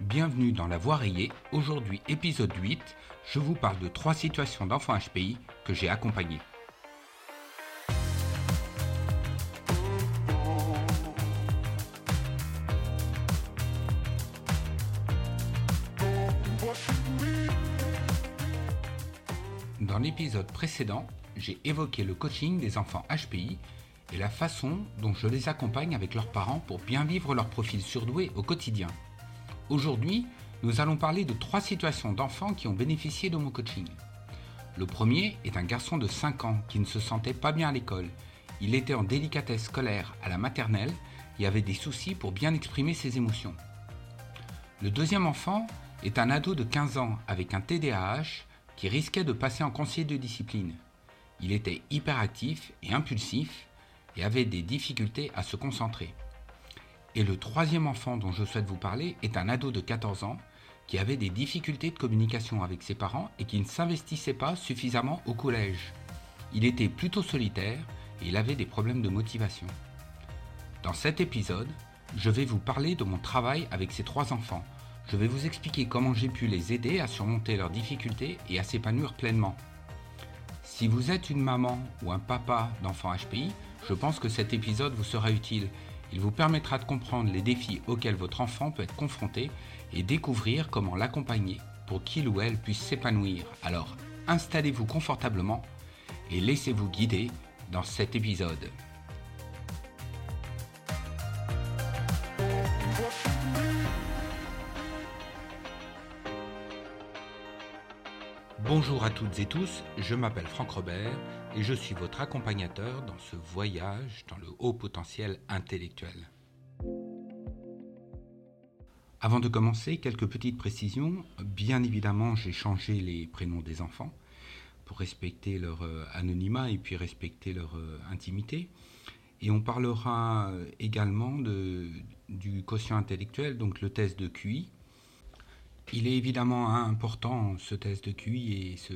Bienvenue dans La Voix rayée. Aujourd'hui, épisode 8, je vous parle de trois situations d'enfants HPI que j'ai accompagnés. Dans l'épisode précédent, j'ai évoqué le coaching des enfants HPI et la façon dont je les accompagne avec leurs parents pour bien vivre leur profil surdoué au quotidien. Aujourd'hui, nous allons parler de trois situations d'enfants qui ont bénéficié de mon coaching. Le premier est un garçon de 5 ans qui ne se sentait pas bien à l'école. Il était en délicatesse scolaire à la maternelle et avait des soucis pour bien exprimer ses émotions. Le deuxième enfant est un ado de 15 ans avec un TDAH qui risquait de passer en conseiller de discipline. Il était hyperactif et impulsif et avait des difficultés à se concentrer. Et le troisième enfant dont je souhaite vous parler est un ado de 14 ans qui avait des difficultés de communication avec ses parents et qui ne s'investissait pas suffisamment au collège. Il était plutôt solitaire et il avait des problèmes de motivation. Dans cet épisode, je vais vous parler de mon travail avec ces trois enfants. Je vais vous expliquer comment j'ai pu les aider à surmonter leurs difficultés et à s'épanouir pleinement. Si vous êtes une maman ou un papa d'enfants HPI, je pense que cet épisode vous sera utile. Il vous permettra de comprendre les défis auxquels votre enfant peut être confronté et découvrir comment l'accompagner pour qu'il ou elle puisse s'épanouir. Alors, installez-vous confortablement et laissez-vous guider dans cet épisode. Bonjour à toutes et tous, je m'appelle Franck Robert et je suis votre accompagnateur dans ce voyage dans le haut potentiel intellectuel. Avant de commencer, quelques petites précisions. Bien évidemment, j'ai changé les prénoms des enfants pour respecter leur euh, anonymat et puis respecter leur euh, intimité. Et on parlera également de, du quotient intellectuel, donc le test de QI, il est évidemment important ce test de QI et ce,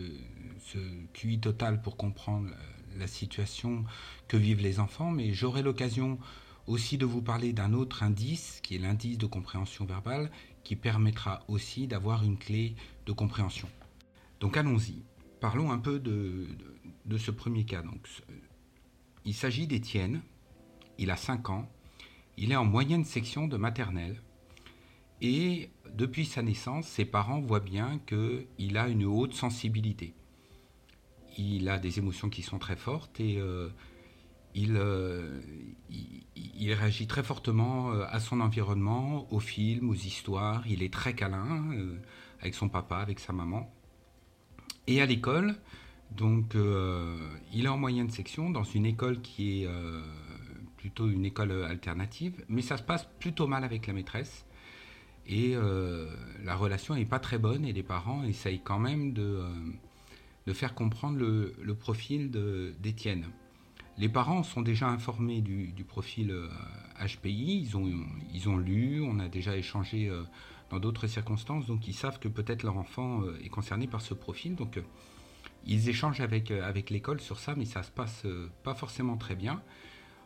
QI total pour comprendre la situation que vivent les enfants, mais j'aurai l'occasion aussi de vous parler d'un autre indice qui est l'indice de compréhension verbale qui permettra aussi d'avoir une clé de compréhension. Donc allons-y. Parlons un peu de, de ce premier cas. Donc, il s'agit d'Étienne. Il a 5 ans. Il est en moyenne section de maternelle. Et depuis sa naissance, ses parents voient bien qu'il a une haute sensibilité. Il a des émotions qui sont très fortes et euh, euh, il, réagit très fortement euh, à son environnement, aux films, aux histoires. Il est très câlin avec son papa, avec sa maman. Et à l'école, donc il est en moyenne section dans une école qui est plutôt une école alternative, mais ça se passe plutôt mal avec la maîtresse. Et la relation n'est pas très bonne et les parents essayent quand même de, de faire comprendre le, profil d'Étienne. Les parents sont déjà informés du, profil HPI, euh, ils ont, ils ont lu, on a déjà échangé dans d'autres circonstances, donc ils savent que peut-être leur enfant est concerné par ce profil. Donc ils échangent avec, avec l'école sur ça, mais ça se passe pas forcément très bien.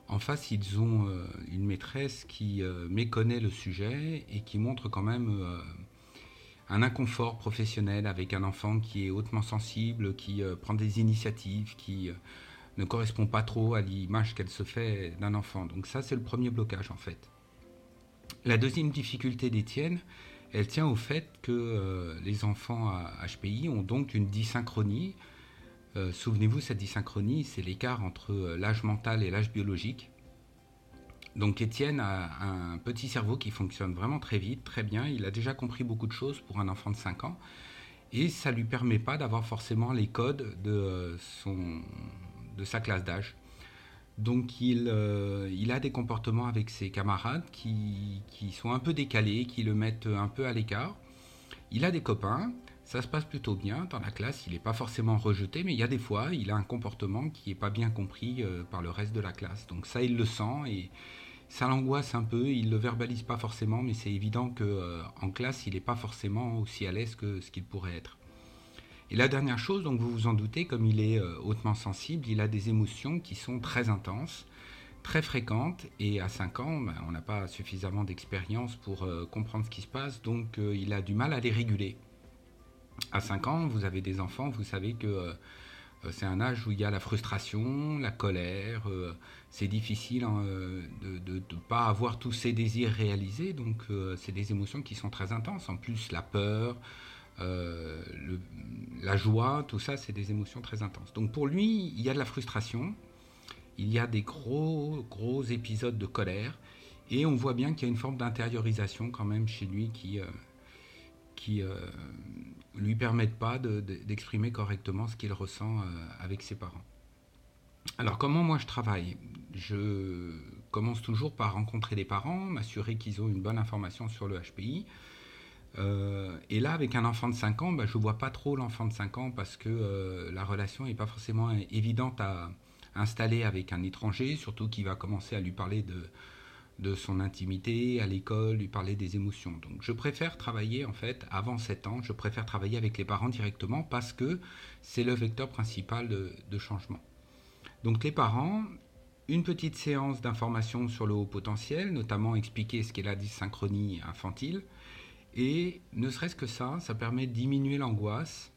En face, ils ont euh, une maîtresse qui euh, méconnaît le sujet et qui montre quand même euh, un inconfort professionnel avec un enfant qui est hautement sensible, qui prend des initiatives, qui ne correspond pas trop à l'image qu'elle se fait d'un enfant. Donc ça, c'est le premier blocage en fait. La deuxième difficulté d'Étienne, elle tient au fait que les enfants à HPI ont donc une dysynchronie euh, souvenez-vous, cette dysynchronie, c'est l'écart entre euh, l'âge mental et l'âge biologique. Donc Étienne a un petit cerveau qui fonctionne vraiment très vite, très bien. Il a déjà compris beaucoup de choses pour un enfant de 5 ans. Et ça ne lui permet pas d'avoir forcément les codes de, euh, son, de sa classe d'âge. Donc il, il, a des comportements avec ses camarades qui, qui, sont un peu décalés, qui le mettent un peu à l'écart. Il a des copains, ça se passe plutôt bien dans la classe, il n'est pas forcément rejeté, mais il y a des fois, il a un comportement qui n'est pas bien compris euh, par le reste de la classe. Donc ça, il le sent et ça l'angoisse un peu, il ne le verbalise pas forcément, mais c'est évident qu'en euh, classe, il n'est pas forcément aussi à l'aise que ce qu'il pourrait être. Et la dernière chose, donc vous vous en doutez, comme il est euh, hautement sensible, il a des émotions qui sont très intenses, très fréquente et à 5 ans, ben, on n'a pas suffisamment d'expérience pour euh, comprendre ce qui se passe, donc il a du mal à les réguler. À 5 ans, vous avez des enfants, vous savez que c'est un âge où il y a la frustration, la colère, c'est difficile hein, de ne pas avoir tous ces désirs réalisés, donc c'est des émotions qui sont très intenses. En plus, la peur, la joie, tout ça, c'est des émotions très intenses. Donc pour lui, il y a de la frustration, il y a des gros, gros épisodes de colère. Et on voit bien qu'il y a une forme d'intériorisation quand même chez lui qui, euh, euh, lui permettent pas d'exprimer correctement ce qu'il ressent euh, avec ses parents. Alors comment moi je travaille? Je commence toujours par rencontrer les parents, m'assurer qu'ils ont une bonne information sur le HPI. et là, avec un enfant de 5 ans, bah, je ne vois pas trop l'enfant de 5 ans parce que la relation n'est pas forcément évidente à, installé avec un étranger, surtout qui va commencer à lui parler de, de son intimité à l'école, lui parler des émotions. Donc je préfère travailler en fait avant 7 ans, je préfère travailler avec les parents directement parce que c'est le vecteur principal de, changement. Donc les parents, une petite séance d'information sur le haut potentiel, notamment expliquer ce qu'est la dysynchronie infantile. Et ne serait-ce que ça, ça permet de diminuer l'angoisse,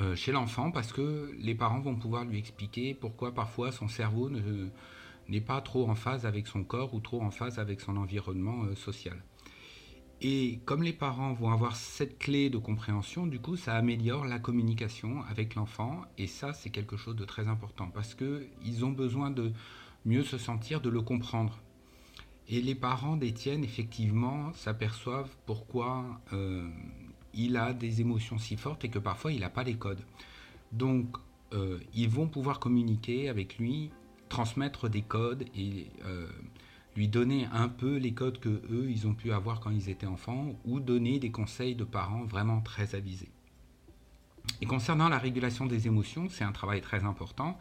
euh, chez l'enfant parce que les parents vont pouvoir lui expliquer pourquoi parfois son cerveau n'est pas trop en phase avec son corps ou trop en phase avec son environnement euh, social. Et comme les parents vont avoir cette clé de compréhension, du coup, ça améliore la communication avec l'enfant. Et ça, c'est quelque chose de très important parce qu'ils ont besoin de mieux se sentir, de le comprendre. Et les parents d'Étienne, effectivement, s'aperçoivent pourquoi euh, il a des émotions si fortes et que parfois il n'a pas les codes. Donc, euh, ils vont pouvoir communiquer avec lui, transmettre des codes et euh, lui donner un peu les codes que eux ils ont pu avoir quand ils étaient enfants ou donner des conseils de parents vraiment très avisés. Et concernant la régulation des émotions, c'est un travail très important.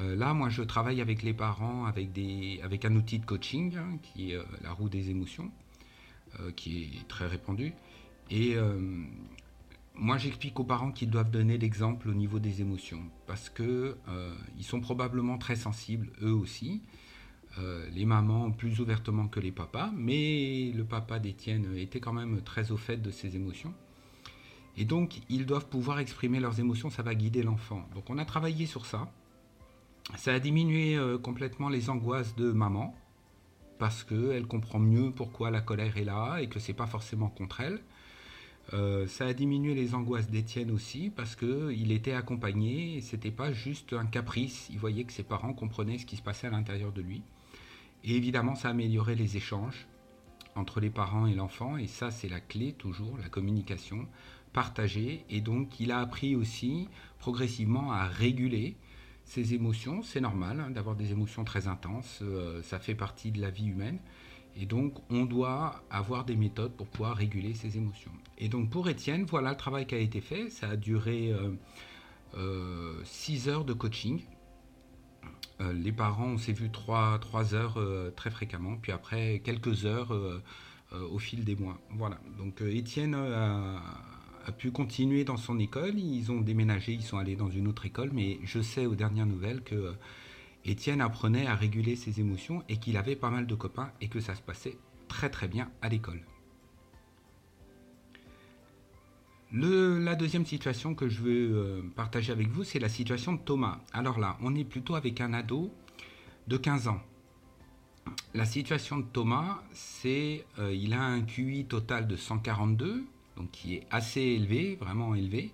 Euh, là, moi, je travaille avec les parents avec, des, avec un outil de coaching hein, qui est la roue des émotions, qui est très répandu. Et euh, moi, j'explique aux parents qu'ils doivent donner l'exemple au niveau des émotions, parce que euh, ils sont probablement très sensibles, eux aussi. Euh, les mamans plus ouvertement que les papas, mais le papa d'Étienne était quand même très au fait de ses émotions. Et donc, ils doivent pouvoir exprimer leurs émotions, ça va guider l'enfant. Donc, on a travaillé sur ça. Ça a diminué complètement les angoisses de maman, parce qu'elle comprend mieux pourquoi la colère est là et que c'est pas forcément contre elle. Euh, ça a diminué les angoisses d'Étienne aussi parce qu'il était accompagné c'était pas juste un caprice. Il voyait que ses parents comprenaient ce qui se passait à l'intérieur de lui. Et évidemment, ça a amélioré les échanges entre les parents et l'enfant. Et ça, c'est la clé toujours, la communication partagée. Et donc, il a appris aussi progressivement à réguler ses émotions. C'est normal hein, d'avoir des émotions très intenses. Euh, ça fait partie de la vie humaine. Et donc, on doit avoir des méthodes pour pouvoir réguler ses émotions. Et donc, pour Étienne, voilà le travail qui a été fait. Ça a duré 6 euh, euh, heures de coaching. Euh, les parents, on s'est vu 3, heures très fréquemment, puis après quelques heures au fil des mois. Voilà. Donc, Étienne a, a, pu continuer dans son école. Ils ont déménagé, ils sont allés dans une autre école, mais je sais aux dernières nouvelles que Étienne apprenait à réguler ses émotions et qu'il avait pas mal de copains et que ça se passait très très bien à l'école. la deuxième situation que je veux euh, partager avec vous, c'est la situation de Thomas. Alors là, on est plutôt avec un ado de 15 ans. La situation de Thomas, c'est euh, il a un QI total de 142, donc qui est assez élevé, vraiment élevé.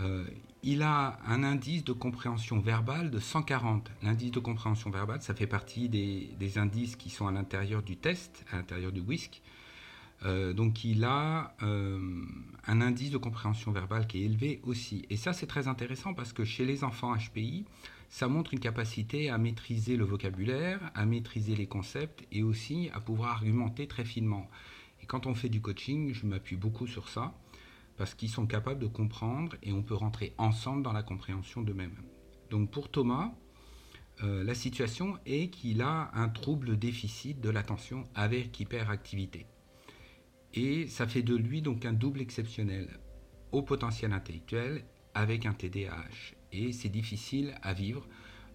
Euh, il a un indice de compréhension verbale de 140. L'indice de compréhension verbale, ça fait partie des, indices qui sont à l'intérieur du test, à l'intérieur du WISC. Euh, donc il a euh, un indice de compréhension verbale qui est élevé aussi. Et ça c'est très intéressant parce que chez les enfants HPI, ça montre une capacité à maîtriser le vocabulaire, à maîtriser les concepts et aussi à pouvoir argumenter très finement. Et quand on fait du coaching, je m'appuie beaucoup sur ça parce qu'ils sont capables de comprendre et on peut rentrer ensemble dans la compréhension d'eux-mêmes. Donc pour Thomas, euh, la situation est qu'il a un trouble déficit de l'attention avec hyperactivité. Et ça fait de lui donc un double exceptionnel au potentiel intellectuel avec un TDAH. Et c'est difficile à vivre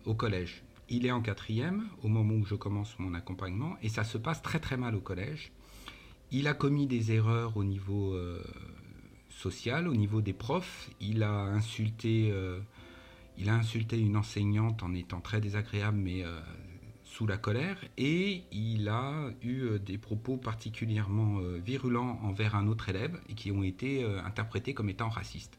au collège. il est en quatrième au moment où je commence mon accompagnement et ça se passe très très mal au collège. Il a commis des erreurs au niveau euh, social, au niveau des profs. Il a insulté, euh, il a insulté une enseignante en étant très désagréable, mais euh, sous la colère. Et il a eu des propos particulièrement virulents envers un autre élève et qui ont été interprétés comme étant racistes.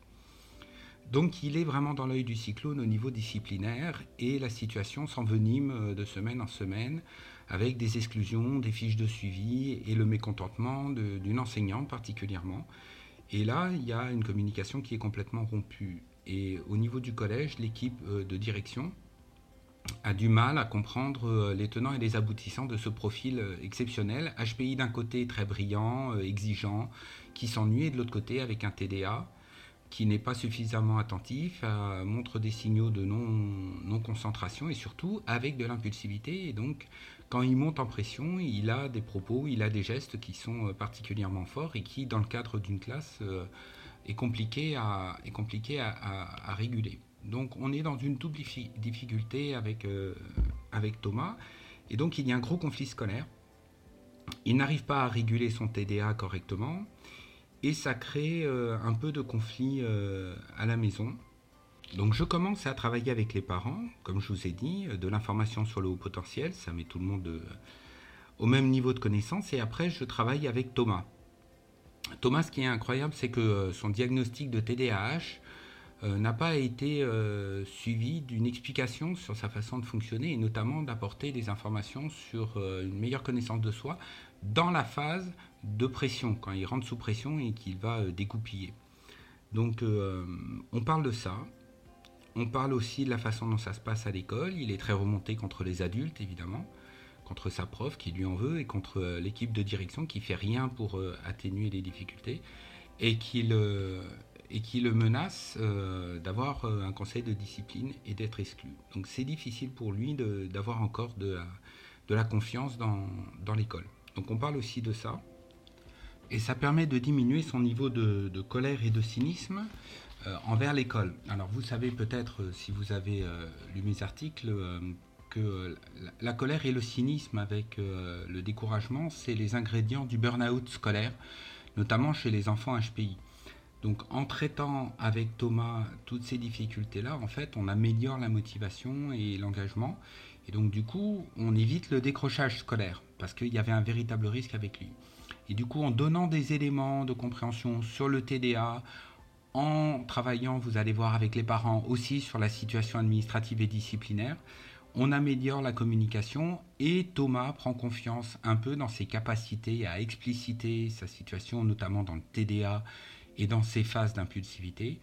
Donc il est vraiment dans l'œil du cyclone au niveau disciplinaire et la situation s'envenime de semaine en semaine avec des exclusions, des fiches de suivi et le mécontentement d'une enseignante particulièrement. Et là, il y a une communication qui est complètement rompue. Et au niveau du collège, l'équipe euh, de direction a du mal à comprendre euh, les tenants et les aboutissants de ce profil euh, exceptionnel. HPI d'un côté très brillant, exigeant, qui s'ennuie, et de l'autre côté avec un TDA qui n'est pas suffisamment attentif, montre des signaux de non-concentration et surtout avec de l'impulsivité. Et donc, quand il monte en pression, il a des propos, il a des gestes qui sont euh, particulièrement forts et qui, dans le cadre d'une classe, euh, est compliqué, à, réguler. Donc, on est dans une double difficulté avec, euh, avec Thomas. Et donc, il y a un gros conflit scolaire. Il n'arrive pas à réguler son TDA correctement et ça crée un peu de conflit à la maison. Donc je commence à travailler avec les parents, comme je vous ai dit, de l'information sur le haut potentiel, ça met tout le monde euh, au même niveau de connaissance, et après je travaille avec Thomas. Thomas, ce qui est incroyable, c'est que son diagnostic de TDAH n'a pas été suivi d'une explication sur sa façon de fonctionner, et notamment d'apporter des informations sur une meilleure connaissance de soi dans la phase de pression, quand il rentre sous pression et qu'il va euh, découpiller. Donc euh, on parle de ça. On parle aussi de la façon dont ça se passe à l'école. Il est très remonté contre les adultes, évidemment, contre sa prof qui lui en veut et contre euh, l'équipe de direction qui fait rien pour atténuer les difficultés et qui le, menace d'avoir un conseil de discipline et d'être exclu. Donc c'est difficile pour lui d'avoir encore de la, confiance dans, l'école. Donc on parle aussi de ça et ça permet de diminuer son niveau de, colère et de cynisme euh, envers l'école. Alors vous savez peut-être, euh, si vous avez euh, lu mes articles, que la, colère et le cynisme avec le découragement, c'est les ingrédients du burn-out scolaire, notamment chez les enfants HPI. Donc en traitant avec Thomas toutes ces difficultés-là, en fait, on améliore la motivation et l'engagement. Et donc du coup, on évite le décrochage scolaire, parce qu'il y avait un véritable risque avec lui. Et du coup, en donnant des éléments de compréhension sur le TDA, en travaillant, vous allez voir avec les parents aussi sur la situation administrative et disciplinaire, on améliore la communication et Thomas prend confiance un peu dans ses capacités à expliciter sa situation, notamment dans le TDA et dans ses phases d'impulsivité.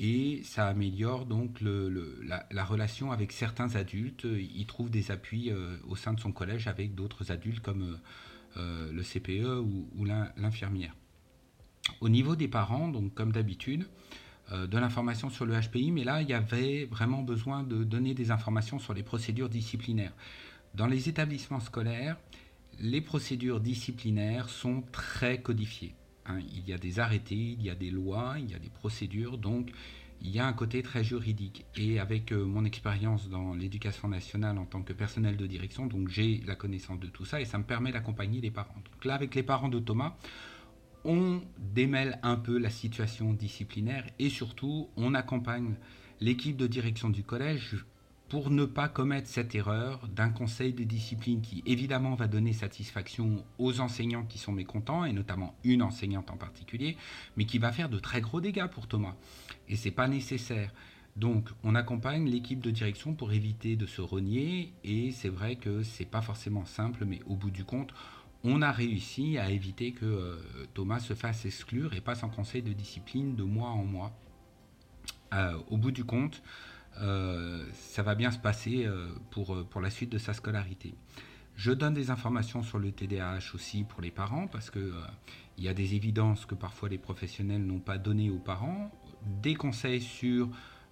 Et ça améliore donc la, relation avec certains adultes. Il trouve des appuis euh, au sein de son collège avec d'autres adultes comme euh, euh, le CPE ou, l'infirmière. Au niveau des parents, comme d'habitude, euh, de l'information sur le HPI, mais là, il y avait vraiment besoin de donner des informations sur les procédures disciplinaires. Dans les établissements scolaires, les procédures disciplinaires sont très codifiées. Hein. Il y a des arrêtés, il y a des lois, il y a des procédures, donc il y a un côté très juridique. Et avec euh, mon expérience dans l'éducation nationale en tant que personnel de direction, donc j'ai la connaissance de tout ça et ça me permet d'accompagner les parents. Donc là, avec les parents de Thomas, on démêle un peu la situation disciplinaire et surtout, on accompagne l'équipe de direction du collège pour ne pas commettre cette erreur d'un conseil de discipline qui évidemment va donner satisfaction aux enseignants qui sont mécontents, et notamment une enseignante en particulier, mais qui va faire de très gros dégâts pour Thomas. Et ce n'est pas nécessaire. Donc on accompagne l'équipe de direction pour éviter de se renier, et c'est vrai que ce n'est pas forcément simple, mais au bout du compte, on a réussi à éviter que euh, Thomas se fasse exclure et passe en conseil de discipline de mois en mois. Euh, au bout du compte, euh, ça va bien se passer pour, la suite de sa scolarité. Je donne des informations sur le TDAH aussi pour les parents parce qu'il il y a des évidences que parfois les professionnels n'ont pas données aux parents, des conseils sur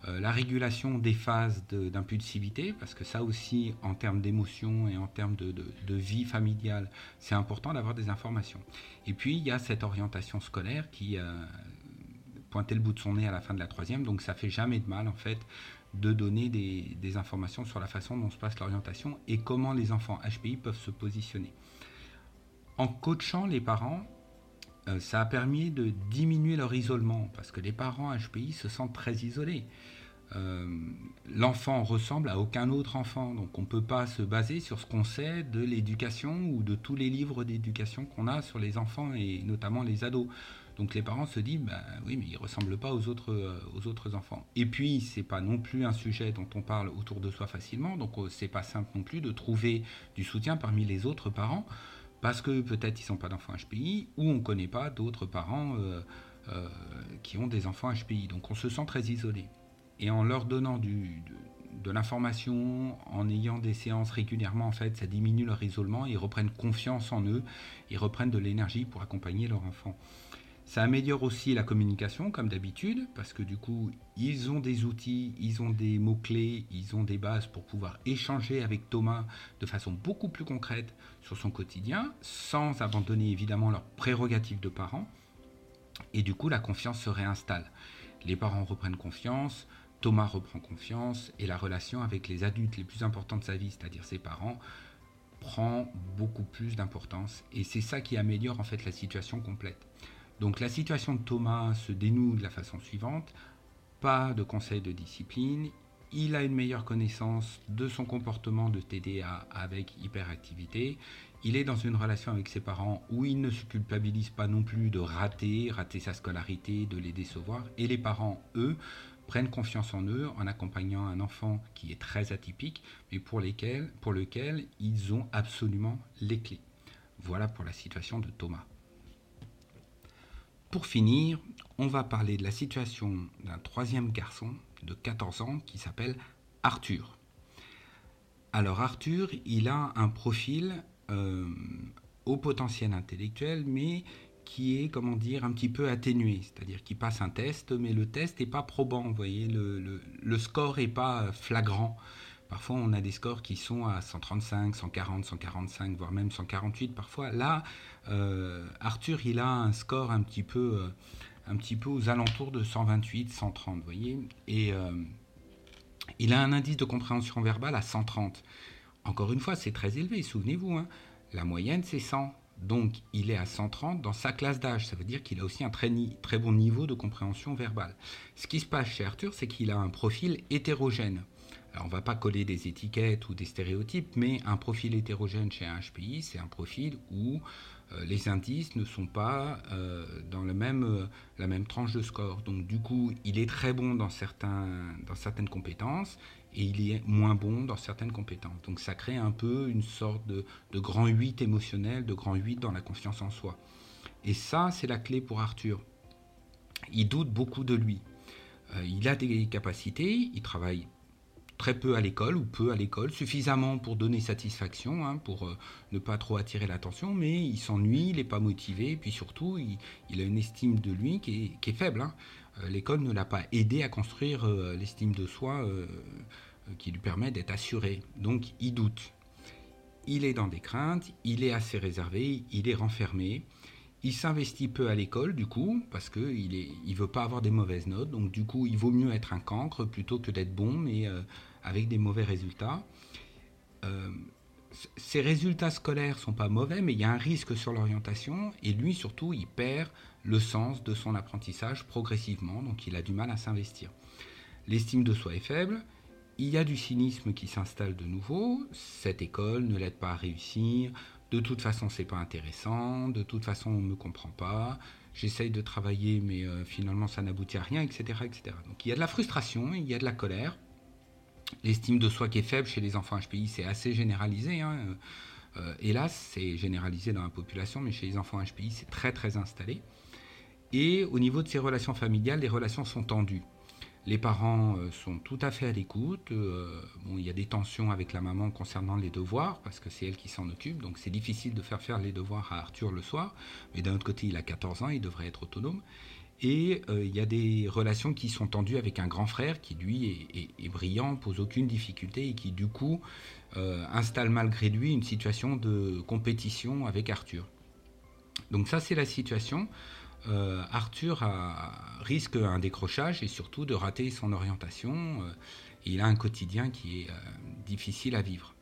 la régulation des phases d'impulsivité, parce que ça aussi, en termes d'émotion et en termes de, vie familiale, c'est important d'avoir des informations. Et puis, il y a cette orientation scolaire qui pointait le bout de son nez à la fin de la troisième, donc ça fait jamais de mal en fait de donner des, informations sur la façon dont se passe l'orientation et comment les enfants HPI peuvent se positionner. En coachant les parents, euh, ça a permis de diminuer leur isolement parce que les parents HPI se sentent très isolés. Euh, l'enfant ressemble à aucun autre enfant. Donc on ne peut pas se baser sur ce qu'on sait de l'éducation ou de tous les livres d'éducation qu'on a sur les enfants et notamment les ados. Donc les parents se disent, bah, oui, mais ils ne ressemblent pas aux autres, euh, aux autres enfants. Et puis, ce n'est pas non plus un sujet dont on parle autour de soi facilement, donc euh, ce n'est pas simple non plus de trouver du soutien parmi les autres parents, parce que peut-être ils sont pas d'enfants HPI, ou on ne connaît pas d'autres parents qui ont des enfants HPI. Donc on se sent très isolé et en leur donnant du, de, l'information, en ayant des séances régulièrement, en fait, ça diminue leur isolement, ils reprennent confiance en eux, ils reprennent de l'énergie pour accompagner leur enfant. Ça améliore aussi la communication, comme d'habitude, parce que du coup, ils ont des outils, ils ont des mots-clés, ils ont des bases pour pouvoir échanger avec Thomas de façon beaucoup plus concrète sur son quotidien, sans abandonner évidemment leurs prérogatives de parents. Et du coup, la confiance se réinstalle. Les parents reprennent confiance, Thomas reprend confiance et la relation avec les adultes les plus importants de sa vie, c'est-à-dire ses parents, prend beaucoup plus d'importance. Et c'est ça qui améliore en fait la situation complète. Donc la situation de Thomas se dénoue de la façon suivante. Pas de conseil de discipline. Il a une meilleure connaissance de son comportement de TDA avec hyperactivité. Il est dans une relation avec ses parents où il ne se culpabilise pas non plus de rater, rater sa scolarité, de les décevoir. Et les parents, eux, prennent confiance en eux en accompagnant un enfant qui est très atypique, mais pour, lesquels, pour lequel ils ont absolument les clés. Voilà pour la situation de Thomas. Pour finir, on va parler de la situation d'un troisième garçon de 14 ans qui s'appelle Arthur. Alors Arthur, il a un profil euh, au potentiel intellectuel, mais qui est, comment dire, un petit peu atténué, c'est-à-dire qu'il passe un test, mais le test n'est pas probant, vous voyez, le, le, score n'est pas flagrant. Parfois, on a des scores qui sont à 135, 140, 145, voire même 148 parfois. Là, euh, Arthur, il a un score un petit peu, euh, un petit peu aux alentours de 128, 130, vous voyez. Et euh, il a un indice de compréhension verbale à 130. Encore une fois, c'est très élevé, souvenez-vous. Hein. La moyenne, c'est 100. Donc il est à 130 dans sa classe d'âge. Ça veut dire qu'il a aussi un très, très, bon niveau de compréhension verbale. Ce qui se passe chez Arthur, c'est qu'il a un profil hétérogène. On ne va pas coller des étiquettes ou des stéréotypes, mais un profil hétérogène chez un HPI, c'est un profil où euh, les indices ne sont pas euh, dans euh, la même tranche de score. Donc du coup, il est très bon dans, certaines compétences, et il est moins bon dans certaines compétences. Donc ça crée un peu une sorte de, grand 8 émotionnel, de grand 8 dans la confiance en soi. Et ça, c'est la clé pour Arthur. Il doute beaucoup de lui. Il a des capacités, il travaille très peu à l'école ou peu à l'école, suffisamment pour donner satisfaction, hein, pour euh, ne pas trop attirer l'attention, mais il s'ennuie, il n'est pas motivé, puis surtout, il, a une estime de lui qui est, faible. Hein. Euh, l'école ne l'a pas aidé à construire euh, l'estime de soi qui lui permet d'être assuré. Donc il doute. Il est dans des craintes, il est assez réservé, il est renfermé. Il s'investit peu à l'école, du coup, parce qu'il ne il veut pas avoir des mauvaises notes. Donc, du coup, il vaut mieux être un cancre plutôt que d'être bon, mais avec des mauvais résultats. ses résultats scolaires sont pas mauvais, mais il y a un risque sur l'orientation. Et lui, surtout, il perd le sens de son apprentissage progressivement, donc il a du mal à s'investir. L'estime de soi est faible, il y a du cynisme qui s'installe de nouveau, cette école ne l'aide pas à réussir, de toute façon c'est pas intéressant, de toute façon on me comprend pas, j'essaye de travailler mais euh, finalement ça n'aboutit à rien, etc., etc. Donc il y a de la frustration, il y a de la colère, l'estime de soi qui est faible chez les enfants HPI c'est assez généralisé, hein. euh, hélas c'est généralisé dans la population, mais chez les enfants HPI c'est très très installé. Et au niveau de ses relations familiales, les relations sont tendues. Les parents euh, sont tout à fait à l'écoute. Euh, bon, il y a des tensions avec la maman concernant les devoirs, parce que c'est elle qui s'en occupe. Donc c'est difficile de faire faire les devoirs à Arthur le soir. Mais d'un autre côté, il a 14 ans, il devrait être autonome. Et euh, il y a des relations qui sont tendues avec un grand frère qui, lui, est, brillant, pose aucune difficulté et qui, du coup, installe malgré lui une situation de compétition avec Arthur. Donc ça, c'est la situation. Euh, Arthur risque un décrochage et surtout de rater son orientation. Euh, il a un quotidien qui est difficile à vivre.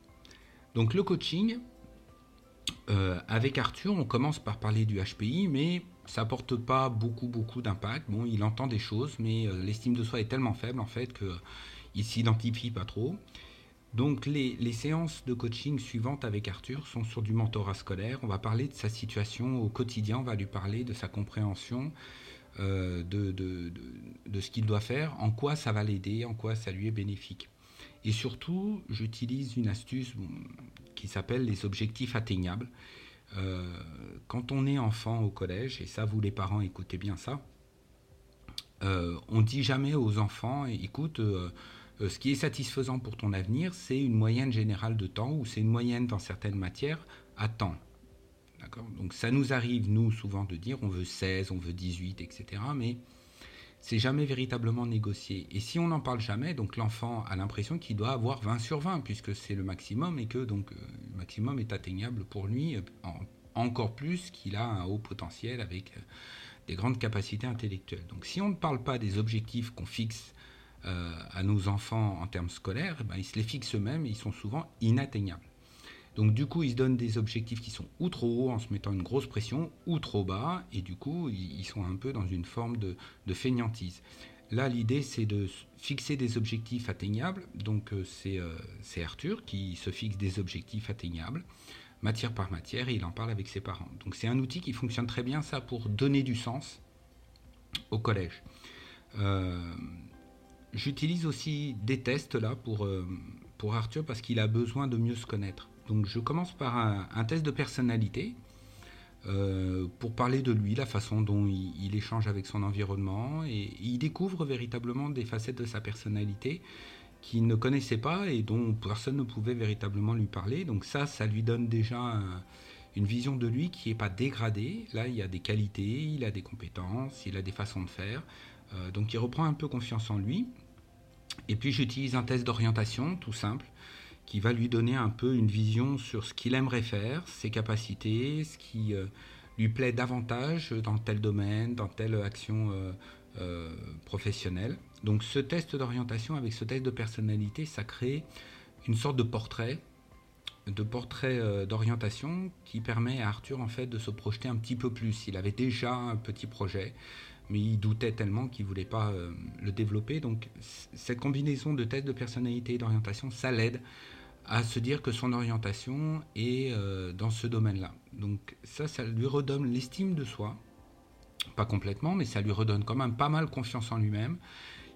Donc le coaching, avec Arthur, on commence par parler du HPI, mais ça apporte pas beaucoup beaucoup d'impact. Bon, il entend des choses, mais l'estime de soi est tellement faible en fait que il s'identifie pas trop. Donc les, séances de coaching suivantes avec Arthur sont sur du mentorat scolaire. On va parler de sa situation au quotidien, on va lui parler de sa compréhension, euh, de, de, ce qu'il doit faire, en quoi ça va l'aider, en quoi ça lui est bénéfique. Et surtout, j'utilise une astuce qui s'appelle les objectifs atteignables. Euh, quand on est enfant au collège, et ça vous les parents écoutez bien ça, euh, on dit jamais aux enfants, écoute, euh, ce qui est satisfaisant pour ton avenir, c'est une moyenne générale de temps, ou c'est une moyenne dans certaines matières à temps. Donc ça nous arrive, nous, souvent de dire on veut 16, on veut 18, etc. Mais c'est jamais véritablement négocié. Et si on n'en parle jamais, donc l'enfant a l'impression qu'il doit avoir 20 sur 20, puisque c'est le maximum, et que donc euh, le maximum est atteignable pour lui, euh, encore plus qu'il a un haut potentiel avec des grandes capacités intellectuelles. Donc si on ne parle pas des objectifs qu'on fixe euh, à nos enfants en termes scolaires, eh ben, ils se les fixent eux-mêmes et ils sont souvent inatteignables. Donc du coup, ils se donnent des objectifs qui sont ou trop hauts en se mettant une grosse pression, ou trop bas, et du coup, ils sont un peu dans une forme de, feignantise. Là, l'idée, c'est de fixer des objectifs atteignables. Donc euh, euh, c'est Arthur qui se fixe des objectifs atteignables, matière par matière, et il en parle avec ses parents. Donc c'est un outil qui fonctionne très bien, ça, pour donner du sens au collège. J'utilise aussi des tests là euh, pour Arthur parce qu'il a besoin de mieux se connaître. Donc je commence par un, test de personnalité euh, pour parler de lui, la façon dont il, échange avec son environnement et, il découvre véritablement des facettes de sa personnalité qu'il ne connaissait pas et dont personne ne pouvait véritablement lui parler. Donc ça, ça lui donne déjà une vision de lui qui n'est pas dégradée. Là, il a des qualités, il a des compétences, il a des façons de faire. Euh, donc il reprend un peu confiance en lui. Et puis j'utilise un test d'orientation tout simple qui va lui donner un peu une vision sur ce qu'il aimerait faire, ses capacités, ce qui euh, lui plaît davantage dans tel domaine, dans telle action euh, euh, professionnelle. Donc ce test d'orientation avec ce test de personnalité, ça crée une sorte de portrait de portrait d'orientation qui permet à Arthur en fait de se projeter un petit peu plus. Il avait déjà un petit projet, mais il doutait tellement qu'il ne voulait pas le développer. Donc cette combinaison de tests de personnalité et d'orientation, ça l'aide à se dire que son orientation est euh, dans ce domaine-là. Donc ça, ça lui redonne l'estime de soi, pas complètement, mais ça lui redonne quand même pas mal confiance en lui-même.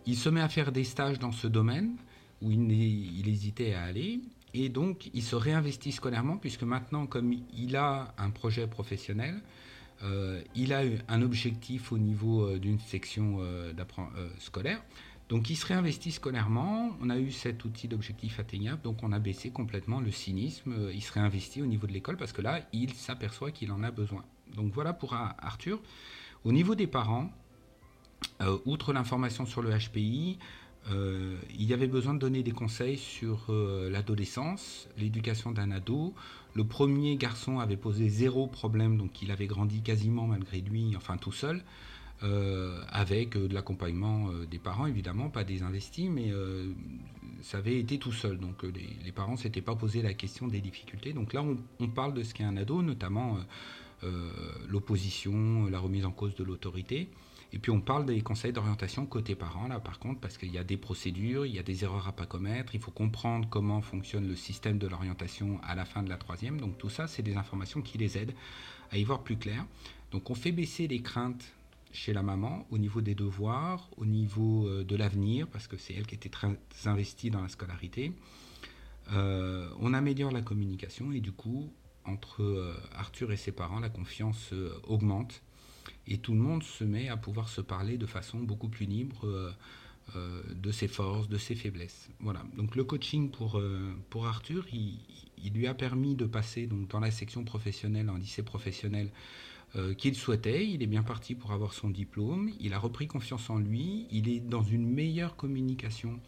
Il se met à faire des stages dans ce domaine où il, hésitait à aller. Et donc, il se réinvestit scolairement, puisque maintenant, comme il a un projet professionnel, euh, il a un objectif au niveau euh, d'une section euh, scolaire. Donc il se réinvestit scolairement, on a eu cet outil d'objectif atteignable, donc on a baissé complètement le cynisme, il se réinvestit au niveau de l'école parce que là, il s'aperçoit qu'il en a besoin. Donc voilà pour Arthur. Au niveau des parents, outre l'information sur le HPI, il y avait besoin de donner des conseils sur l'adolescence, l'éducation d'un ado, le premier garçon avait posé zéro problème, donc il avait grandi quasiment malgré lui, enfin tout seul, euh, avec euh, de l'accompagnement euh, des parents, évidemment, pas des investis, mais ça avait été tout seul. Donc les, parents ne s'étaient pas posé la question des difficultés. Donc là, on, parle de ce qu'est un ado, notamment l'opposition, la remise en cause de l'autorité. Et puis on parle des conseils d'orientation côté parents, là par contre, parce qu'il y a des procédures, il y a des erreurs à pas commettre, il faut comprendre comment fonctionne le système de l'orientation à la fin de la troisième. Donc tout ça, c'est des informations qui les aident à y voir plus clair. Donc on fait baisser les craintes chez la maman au niveau des devoirs, au niveau euh, de l'avenir, parce que c'est elle qui était très investie dans la scolarité. Euh, on améliore la communication et du coup, entre euh, Arthur et ses parents, la confiance augmente et tout le monde se met à pouvoir se parler de façon beaucoup plus libre de ses forces, de ses faiblesses. Voilà. Donc le coaching pour, pour Arthur, il, lui a permis de passer donc, dans la section professionnelle, en lycée professionnel, qu'il souhaitait. Il est bien parti pour avoir son diplôme. Il a repris confiance en lui. Il est dans une meilleure communication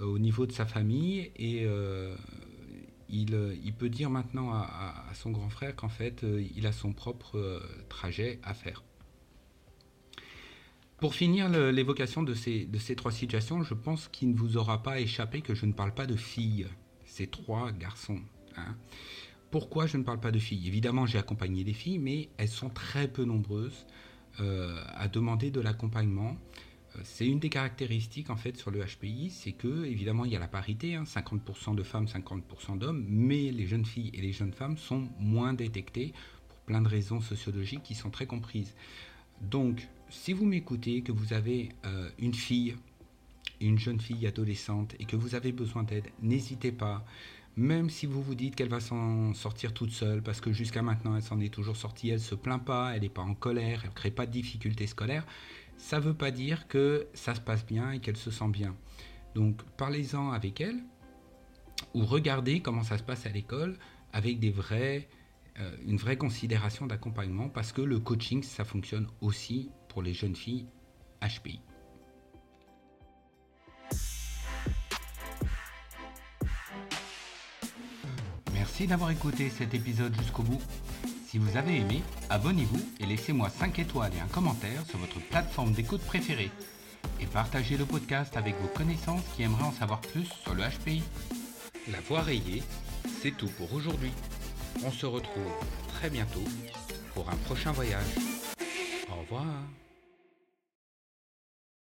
au niveau de sa famille et il, peut dire maintenant à, à son grand frère qu'en fait, il a son propre trajet à faire. Pour finir l'évocation de ces, de ces trois situations, je pense qu'il ne vous aura pas échappé que je ne parle pas de filles, ces trois garçons. Hein. Pourquoi je ne parle pas de filles? Évidemment, j'ai accompagné des filles, mais elles sont très peu nombreuses euh, à demander de l'accompagnement. Euh, c'est une des caractéristiques en fait sur le HPI, c'est que évidemment il y a la parité, 50% hein, de femmes, 50% d'hommes, mais les jeunes filles et les jeunes femmes sont moins détectées pour plein de raisons sociologiques qui sont très comprises. Donc si vous m'écoutez, que vous avez euh, une fille, une jeune fille adolescente et que vous avez besoin d'aide, n'hésitez pas. Même si vous vous dites qu'elle va s'en sortir toute seule, parce que jusqu'à maintenant elle s'en est toujours sortie, elle se plaint pas, elle n'est pas en colère, elle ne crée pas de difficultés scolaires, ça ne veut pas dire que ça se passe bien et qu'elle se sent bien. Donc parlez-en avec elle, ou regardez comment ça se passe à l'école avec euh, une vraie considération d'accompagnement, parce que le coaching, ça fonctionne aussi pour les jeunes filles HPI. Merci d'avoir écouté cet épisode jusqu'au bout. Si vous avez aimé, abonnez-vous et laissez-moi 5 étoiles et un commentaire sur votre plateforme d'écoute préférée. Et partagez le podcast avec vos connaissances qui aimeraient en savoir plus sur le HPI. La voix rayée, c'est tout pour aujourd'hui. On se retrouve très bientôt pour un prochain voyage. Au revoir.